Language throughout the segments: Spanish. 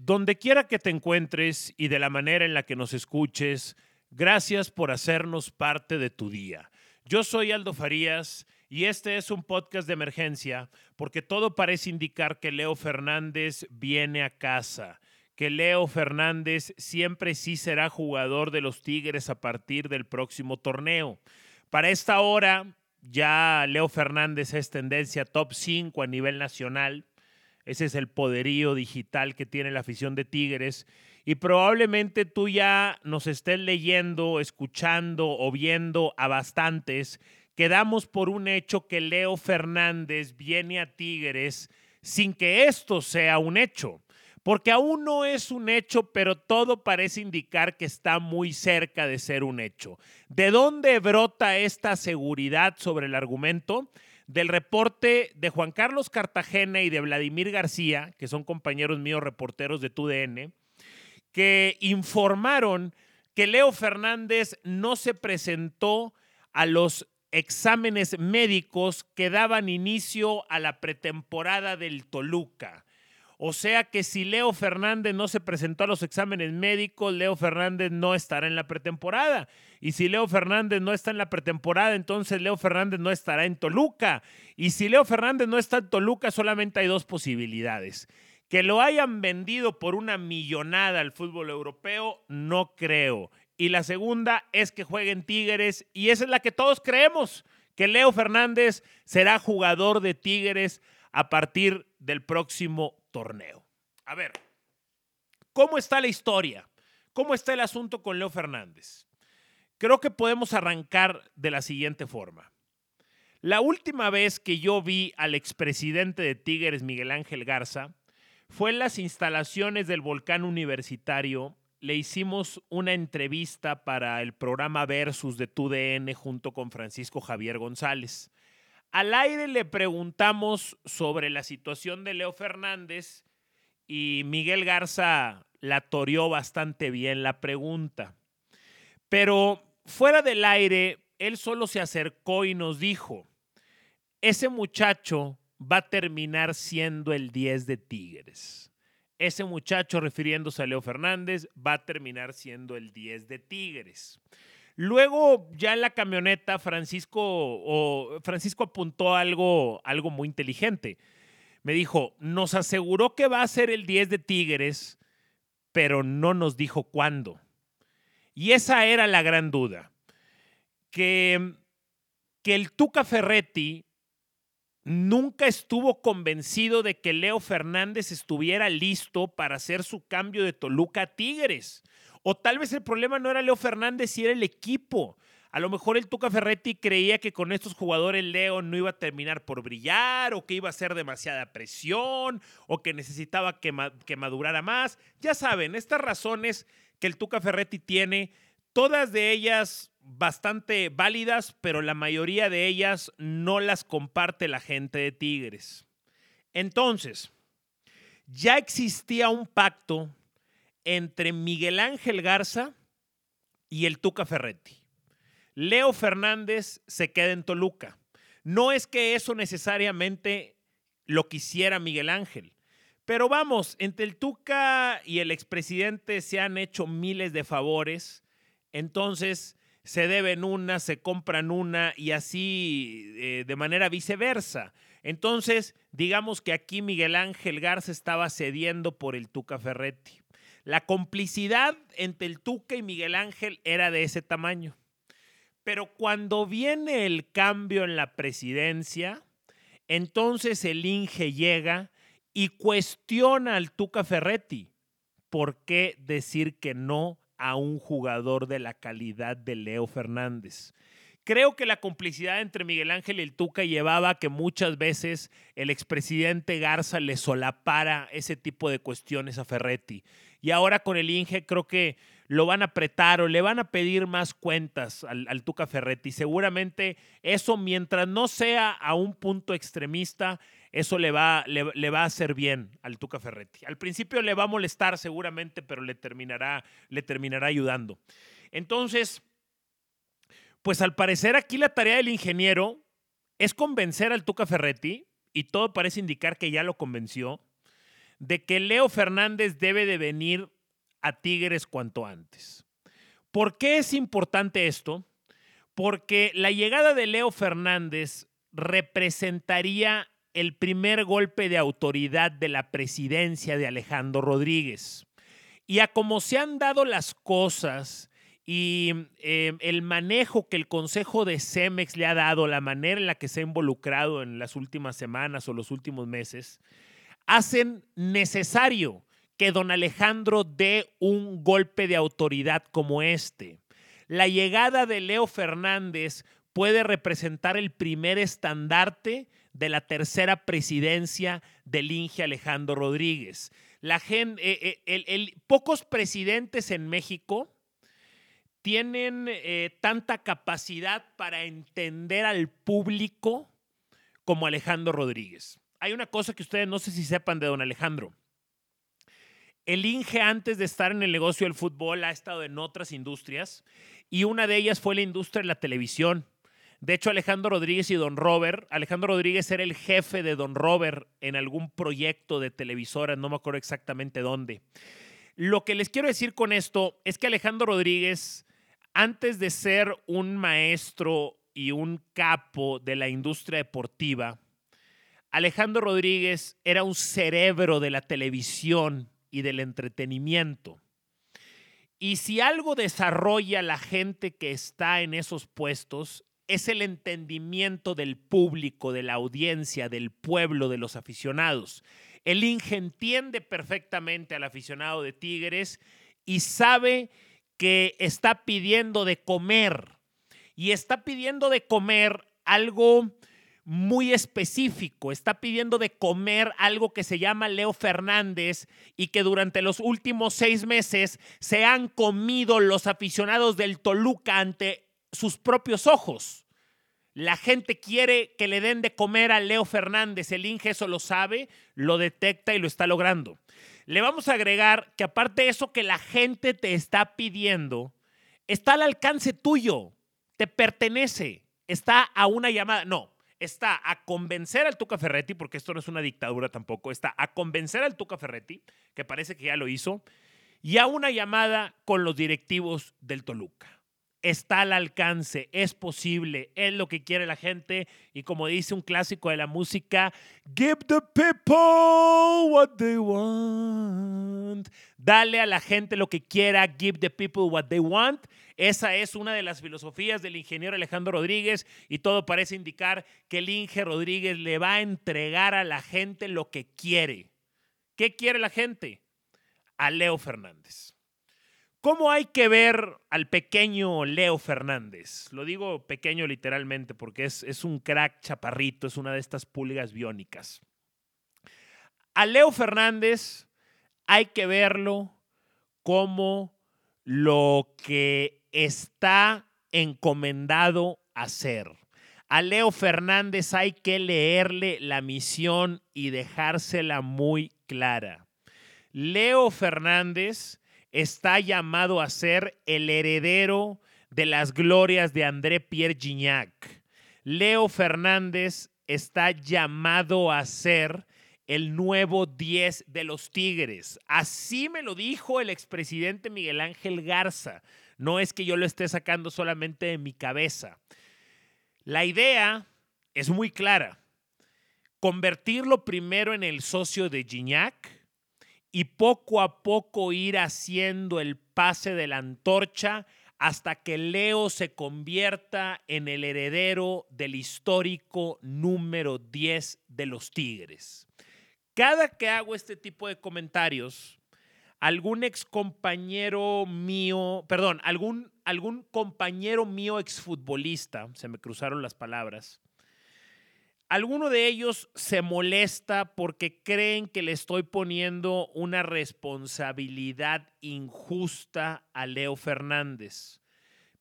Donde quiera que te encuentres y de la manera en la que nos escuches, gracias por hacernos parte de tu día. Yo soy Aldo Farías y este es un podcast de emergencia porque todo parece indicar que Leo Fernández viene a casa, que Leo Fernández siempre sí será jugador de los Tigres a partir del próximo torneo. Para esta hora, ya Leo Fernández es tendencia top 5 a nivel nacional ese es el poderío digital que tiene la afición de Tigres. Y probablemente tú ya nos estés leyendo, escuchando o viendo a bastantes. Quedamos por un hecho que Leo Fernández viene a Tigres sin que esto sea un hecho. Porque aún no es un hecho, pero todo parece indicar que está muy cerca de ser un hecho. ¿De dónde brota esta seguridad sobre el argumento? Del reporte de Juan Carlos Cartagena y de Vladimir García, que son compañeros míos reporteros de TUDN, que informaron que Leo Fernández no se presentó a los exámenes médicos que daban inicio a la pretemporada del Toluca. O sea que si Leo Fernández no se presentó a los exámenes médicos, Leo Fernández no estará en la pretemporada. Y si Leo Fernández no está en la pretemporada, entonces Leo Fernández no estará en Toluca. Y si Leo Fernández no está en Toluca, solamente hay dos posibilidades. Que lo hayan vendido por una millonada al fútbol europeo, no creo. Y la segunda es que jueguen Tigres y esa es la que todos creemos, que Leo Fernández será jugador de Tigres a partir del próximo torneo. A ver, ¿cómo está la historia? ¿Cómo está el asunto con Leo Fernández? Creo que podemos arrancar de la siguiente forma. La última vez que yo vi al expresidente de Tigres, Miguel Ángel Garza, fue en las instalaciones del volcán universitario. Le hicimos una entrevista para el programa Versus de TUDN junto con Francisco Javier González. Al aire le preguntamos sobre la situación de Leo Fernández y Miguel Garza la toreó bastante bien la pregunta. Pero fuera del aire, él solo se acercó y nos dijo, ese muchacho va a terminar siendo el 10 de Tigres. Ese muchacho, refiriéndose a Leo Fernández, va a terminar siendo el 10 de Tigres. Luego, ya en la camioneta, Francisco, o Francisco apuntó algo, algo muy inteligente. Me dijo, nos aseguró que va a ser el 10 de Tigres, pero no nos dijo cuándo. Y esa era la gran duda. Que, que el Tuca Ferretti nunca estuvo convencido de que Leo Fernández estuviera listo para hacer su cambio de Toluca a Tigres. O tal vez el problema no era Leo Fernández, si era el equipo. A lo mejor el Tuca Ferretti creía que con estos jugadores Leo no iba a terminar por brillar o que iba a ser demasiada presión o que necesitaba que, que madurara más. Ya saben, estas razones que el Tuca Ferretti tiene, todas de ellas bastante válidas, pero la mayoría de ellas no las comparte la gente de Tigres. Entonces, ya existía un pacto entre Miguel Ángel Garza y el Tuca Ferretti. Leo Fernández se queda en Toluca. No es que eso necesariamente lo quisiera Miguel Ángel, pero vamos, entre el Tuca y el expresidente se han hecho miles de favores, entonces se deben una, se compran una y así eh, de manera viceversa. Entonces, digamos que aquí Miguel Ángel Garza estaba cediendo por el Tuca Ferretti. La complicidad entre el Tuca y Miguel Ángel era de ese tamaño. Pero cuando viene el cambio en la presidencia, entonces el Inge llega y cuestiona al Tuca Ferretti. ¿Por qué decir que no a un jugador de la calidad de Leo Fernández? Creo que la complicidad entre Miguel Ángel y el Tuca llevaba a que muchas veces el expresidente Garza le solapara ese tipo de cuestiones a Ferretti. Y ahora con el Inge creo que lo van a apretar o le van a pedir más cuentas al, Tuca Ferretti. Seguramente eso, mientras no sea a un punto extremista, eso le va, le, va a hacer bien al Tuca Ferretti. Al principio le va a molestar seguramente, pero le terminará, le terminará ayudando. Entonces, pues al parecer aquí la tarea del ingeniero es convencer al Tuca Ferretti, y todo parece indicar que ya lo convenció, de que Leo Fernández debe de venir a Tigres cuanto antes. ¿Por qué es importante esto? Porque la llegada de Leo Fernández representaría el primer golpe de autoridad de la presidencia de Alejandro Rodríguez. Y a cómo se han dado las cosas y eh, el manejo que el Consejo de Cemex le ha dado, la manera en la que se ha involucrado en las últimas semanas o los últimos meses, hacen necesario que don Alejandro dé un golpe de autoridad como este. La llegada de Leo Fernández puede representar el primer estandarte de la tercera presidencia del Inge Alejandro Rodríguez. La eh, eh, pocos presidentes en México tienen eh, tanta capacidad para entender al público como Alejandro Rodríguez. Hay una cosa que ustedes no sé si sepan de don Alejandro. El Inge antes de estar en el negocio del fútbol ha estado en otras industrias y una de ellas fue la industria de la televisión. De hecho, Alejandro Rodríguez y Don Robert, Alejandro Rodríguez era el jefe de Don Robert en algún proyecto de televisora, no me acuerdo exactamente dónde. Lo que les quiero decir con esto es que Alejandro Rodríguez, antes de ser un maestro y un capo de la industria deportiva, Alejandro Rodríguez era un cerebro de la televisión y del entretenimiento. Y si algo desarrolla la gente que está en esos puestos es el entendimiento del público, de la audiencia, del pueblo, de los aficionados. El Inge entiende perfectamente al aficionado de Tigres y sabe que está pidiendo de comer. Y está pidiendo de comer algo muy específico. Está pidiendo de comer algo que se llama Leo Fernández y que durante los últimos seis meses se han comido los aficionados del Toluca ante sus propios ojos. La gente quiere que le den de comer a Leo Fernández. El Inge eso lo sabe, lo detecta y lo está logrando. Le vamos a agregar que aparte de eso que la gente te está pidiendo, está al alcance tuyo, te pertenece, está a una llamada. No, está a convencer al Tuca Ferretti, porque esto no es una dictadura tampoco, está a convencer al Tuca Ferretti, que parece que ya lo hizo, y a una llamada con los directivos del Toluca está al alcance, es posible, es lo que quiere la gente y como dice un clásico de la música, give the people what they want. Dale a la gente lo que quiera, give the people what they want. Esa es una de las filosofías del ingeniero Alejandro Rodríguez y todo parece indicar que el Inge Rodríguez le va a entregar a la gente lo que quiere. ¿Qué quiere la gente? A Leo Fernández. ¿Cómo hay que ver al pequeño Leo Fernández? Lo digo pequeño literalmente porque es, es un crack chaparrito, es una de estas pulgas biónicas. A Leo Fernández hay que verlo como lo que está encomendado a hacer. A Leo Fernández hay que leerle la misión y dejársela muy clara. Leo Fernández está llamado a ser el heredero de las glorias de André Pierre Gignac. Leo Fernández está llamado a ser el nuevo 10 de los Tigres. Así me lo dijo el expresidente Miguel Ángel Garza. No es que yo lo esté sacando solamente de mi cabeza. La idea es muy clara. Convertirlo primero en el socio de Gignac, y poco a poco ir haciendo el pase de la antorcha hasta que Leo se convierta en el heredero del histórico número 10 de los Tigres. Cada que hago este tipo de comentarios, algún ex compañero mío, perdón, algún, algún compañero mío exfutbolista, se me cruzaron las palabras, Alguno de ellos se molesta porque creen que le estoy poniendo una responsabilidad injusta a Leo Fernández.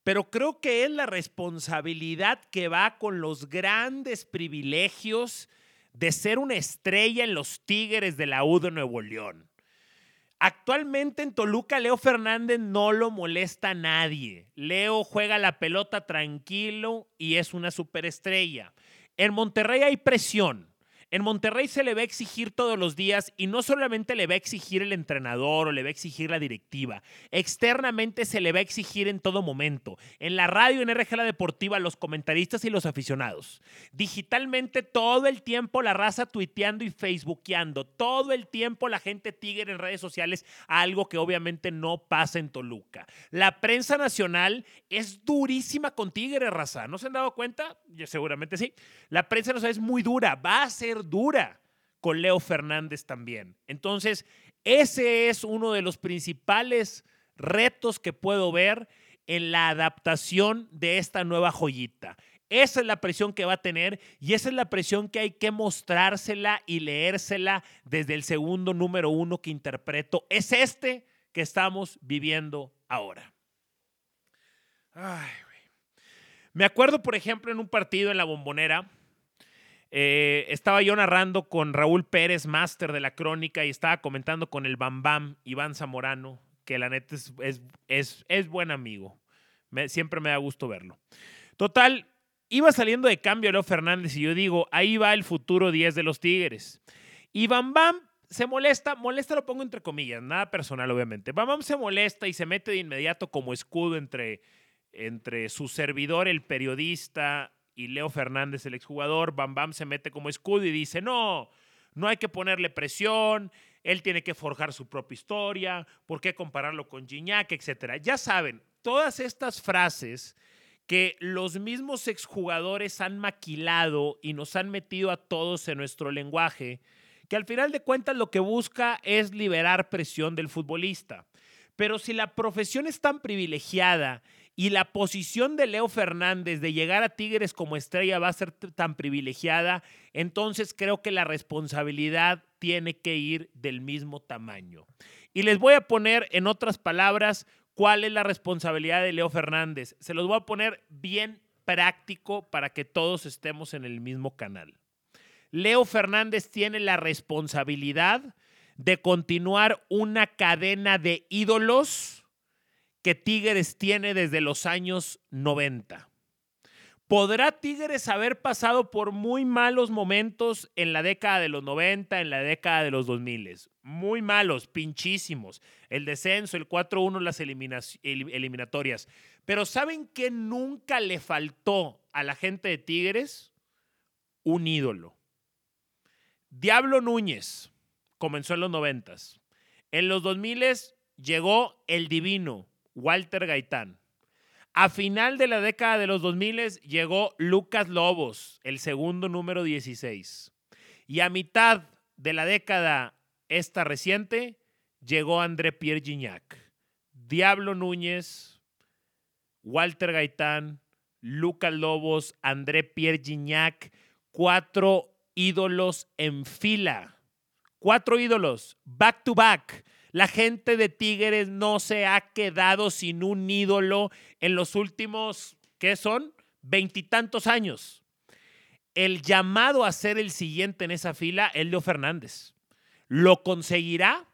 Pero creo que es la responsabilidad que va con los grandes privilegios de ser una estrella en los Tigres de la U de Nuevo León. Actualmente en Toluca, Leo Fernández no lo molesta a nadie. Leo juega la pelota tranquilo y es una superestrella. En Monterrey hay presión. En Monterrey se le va a exigir todos los días y no solamente le va a exigir el entrenador o le va a exigir la directiva, externamente se le va a exigir en todo momento, en la radio, en RG La Deportiva, los comentaristas y los aficionados. Digitalmente todo el tiempo la raza tuiteando y facebookeando, todo el tiempo la gente tigre en redes sociales, algo que obviamente no pasa en Toluca. La prensa nacional es durísima con Tigre, raza. ¿No se han dado cuenta? Yo seguramente sí. La prensa nacional es muy dura, va a ser dura con Leo Fernández también. Entonces, ese es uno de los principales retos que puedo ver en la adaptación de esta nueva joyita. Esa es la presión que va a tener y esa es la presión que hay que mostrársela y leérsela desde el segundo número uno que interpreto. Es este que estamos viviendo ahora. Me acuerdo, por ejemplo, en un partido en la bombonera, eh, estaba yo narrando con Raúl Pérez, máster de la crónica, y estaba comentando con el Bambam, Iván Zamorano, que la neta es, es, es, buen amigo. siempre me da gusto verlo. Total, iba saliendo de cambio Leo Fernández y yo digo, ahí va el futuro 10 de los Tigres. Y Bambam se molesta, molesta lo pongo entre comillas, nada personal obviamente. Bambam se molesta y se mete de inmediato como escudo entre, entre su servidor, el periodista, y Leo Fernández, el exjugador, Bam Bam se mete como escudo y dice, no, no hay que ponerle presión, él tiene que forjar su propia historia, ¿por qué compararlo con Gignac, etcétera? Ya saben, todas estas frases que los mismos exjugadores han maquilado y nos han metido a todos en nuestro lenguaje, que al final de cuentas lo que busca es liberar presión del futbolista. Pero si la profesión es tan privilegiada y la posición de Leo Fernández de llegar a Tigres como estrella va a ser tan privilegiada, entonces creo que la responsabilidad tiene que ir del mismo tamaño. Y les voy a poner en otras palabras cuál es la responsabilidad de Leo Fernández. Se los voy a poner bien práctico para que todos estemos en el mismo canal. Leo Fernández tiene la responsabilidad de continuar una cadena de ídolos que Tigres tiene desde los años 90. ¿Podrá Tigres haber pasado por muy malos momentos en la década de los 90, en la década de los 2000? Muy malos, pinchísimos. El descenso, el 4-1, las eliminatorias. Pero ¿saben qué nunca le faltó a la gente de Tigres? Un ídolo. Diablo Núñez comenzó en los 90. En los 2000 llegó el divino, Walter Gaitán. A final de la década de los 2000 llegó Lucas Lobos, el segundo número 16. Y a mitad de la década esta reciente llegó André Pierre Gignac. Diablo Núñez, Walter Gaitán, Lucas Lobos, André Pierre Gignac, cuatro ídolos en fila. Cuatro ídolos, back to back. La gente de Tigres no se ha quedado sin un ídolo en los últimos, ¿qué son? Veintitantos años. El llamado a ser el siguiente en esa fila es Leo Fernández. ¿Lo conseguirá?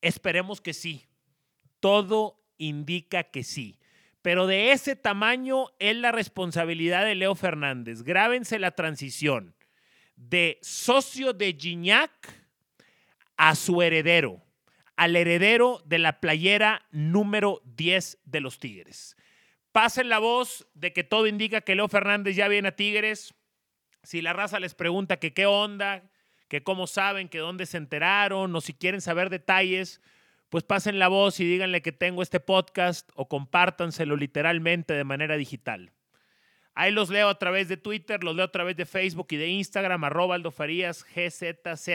Esperemos que sí. Todo indica que sí. Pero de ese tamaño es la responsabilidad de Leo Fernández. Grábense la transición de socio de Gignac a su heredero al heredero de la playera número 10 de los Tigres. Pasen la voz de que todo indica que Leo Fernández ya viene a Tigres. Si la raza les pregunta que qué onda, que cómo saben, que dónde se enteraron o si quieren saber detalles, pues pasen la voz y díganle que tengo este podcast o compártanselo literalmente de manera digital. Ahí los leo a través de Twitter, los leo a través de Facebook y de Instagram, arroba aldofarías GZZ.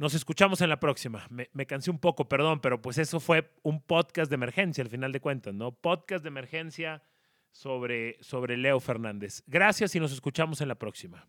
Nos escuchamos en la próxima. Me, cansé un poco, perdón, pero pues eso fue un podcast de emergencia al final de cuentas, ¿no? Podcast de emergencia sobre, sobre Leo Fernández. Gracias y nos escuchamos en la próxima.